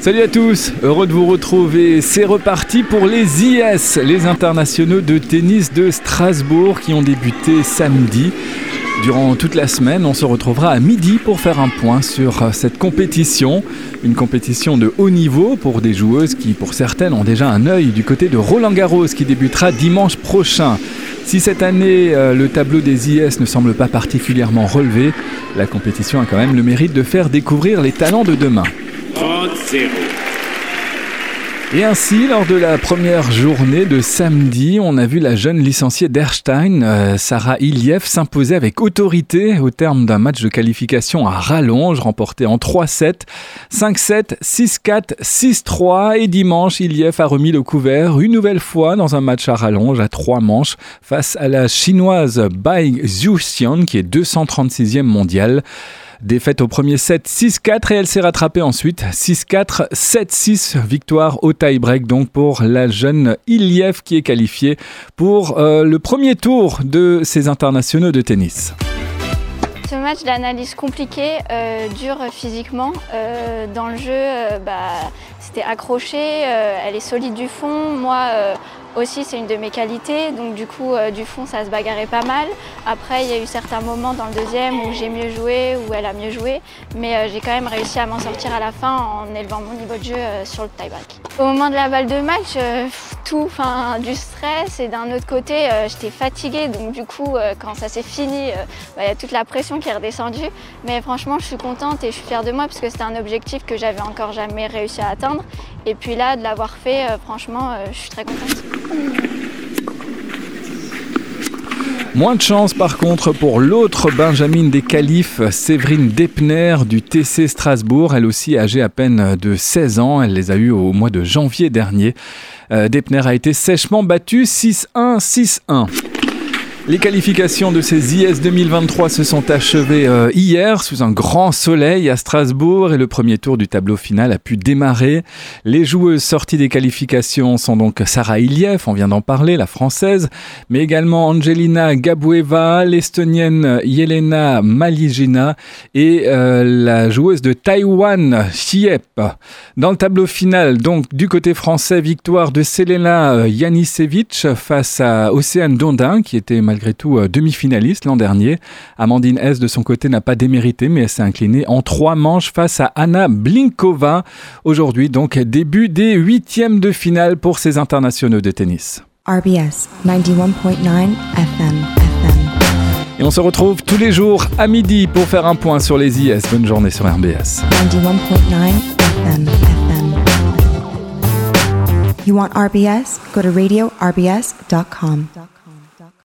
Salut à tous, heureux de vous retrouver. C'est reparti pour les IS, les internationaux de tennis de Strasbourg qui ont débuté samedi. Durant toute la semaine, on se retrouvera à midi pour faire un point sur cette compétition. Une compétition de haut niveau pour des joueuses qui, pour certaines, ont déjà un œil du côté de Roland Garros qui débutera dimanche prochain. Si cette année, euh, le tableau des IS ne semble pas particulièrement relevé, la compétition a quand même le mérite de faire découvrir les talents de demain. Et ainsi, lors de la première journée de samedi, on a vu la jeune licenciée d'Erstein, euh, Sarah Iliev, s'imposer avec autorité au terme d'un match de qualification à rallonge, remporté en 3-7, 5-7, 6-4, 6-3. Et dimanche, Iliev a remis le couvert une nouvelle fois dans un match à rallonge à trois manches face à la chinoise Bai Zhuxian, qui est 236e mondiale. Défaite au premier set 6-4 et elle s'est rattrapée ensuite 6-4, 7-6. Victoire au tie-break donc pour la jeune Iliev qui est qualifiée pour euh, le premier tour de ces internationaux de tennis. Ce match d'analyse compliqué, euh, dur physiquement. Euh, dans le jeu, bah, c'était accroché, elle est solide du fond. Moi, aussi, c'est une de mes qualités, donc du coup, euh, du fond, ça se bagarrait pas mal. Après, il y a eu certains moments dans le deuxième où j'ai mieux joué, où elle a mieux joué, mais euh, j'ai quand même réussi à m'en sortir à la fin en élevant mon niveau de jeu euh, sur le tie-break. Au moment de la balle de match, du stress et d'un autre côté, j'étais fatiguée, donc du coup, quand ça s'est fini, bah, il y a toute la pression qui est redescendue. Mais franchement, je suis contente et je suis fière de moi parce que c'était un objectif que j'avais encore jamais réussi à atteindre. Et puis là, de l'avoir fait, franchement, je suis très contente. Moins de chance par contre pour l'autre Benjamin des Califs, Séverine Depner du TC Strasbourg, elle aussi âgée à peine de 16 ans, elle les a eues au mois de janvier dernier. Euh, Depner a été sèchement battue 6-1, 6-1. Les qualifications de ces IS 2023 se sont achevées euh, hier sous un grand soleil à Strasbourg et le premier tour du tableau final a pu démarrer. Les joueuses sorties des qualifications sont donc Sarah Iliev, on vient d'en parler, la française, mais également Angelina Gabueva, l'estonienne Yelena Maligina et euh, la joueuse de Taïwan, Chiep. Dans le tableau final, donc du côté français, victoire de Selena Janisevich face à Océane Dondin qui était malgré tout euh, demi-finaliste l'an dernier. Amandine S de son côté n'a pas démérité, mais elle s'est inclinée en trois manches face à Anna Blinkova. Aujourd'hui, donc, début des huitièmes de finale pour ces internationaux de tennis. RBS 91.9 FM. Et on se retrouve tous les jours à midi pour faire un point sur les IS. Bonne journée sur RBS. 91.9 FM. You want RBS? Go to radio rbs.com.